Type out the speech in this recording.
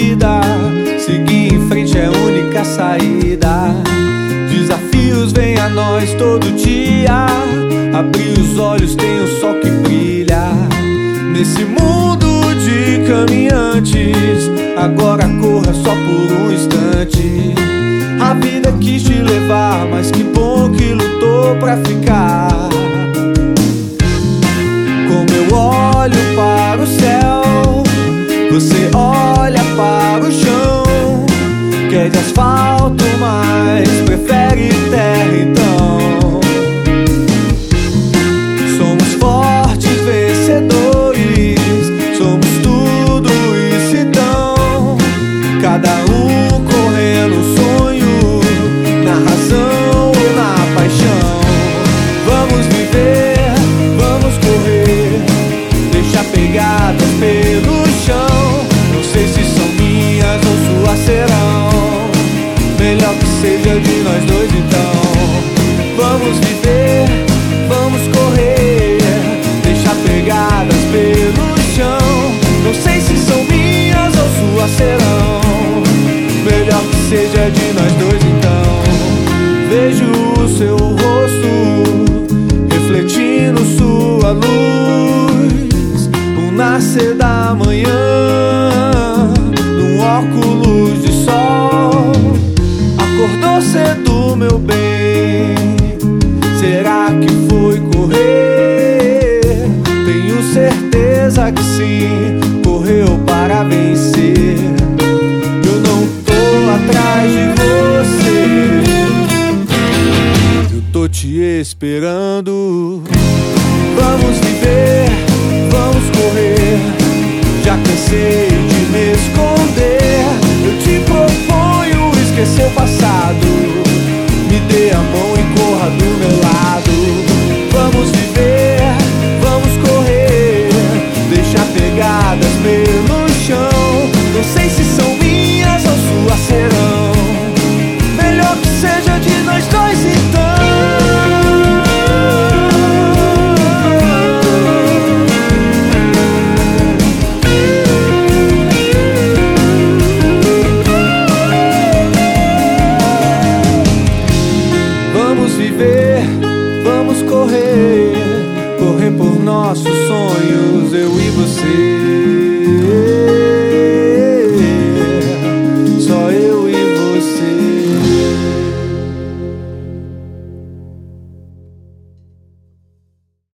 vida. Seguir em frente é a única saída. Desafios vêm a nós todo dia. Abrir os olhos, tem o sol que brilha. Nesse mundo de caminhantes, agora corra só por um instante. A vida quis te levar, mas que bom que lutou pra ficar. Como eu olho para o céu, você olha. Quer de asfalto, mas prefere Vamos viver, vamos correr, deixar pegadas pelo chão. Não sei se são minhas ou suas serão. Melhor que seja de nós dois então. Vejo o seu rosto refletindo sua luz. O nascer da manhã, num óculos de sol. Acordou cedo, meu bem. assim, correu para vencer. Eu não tô atrás de você, eu tô te esperando. Vamos nossos sonhos, eu e você.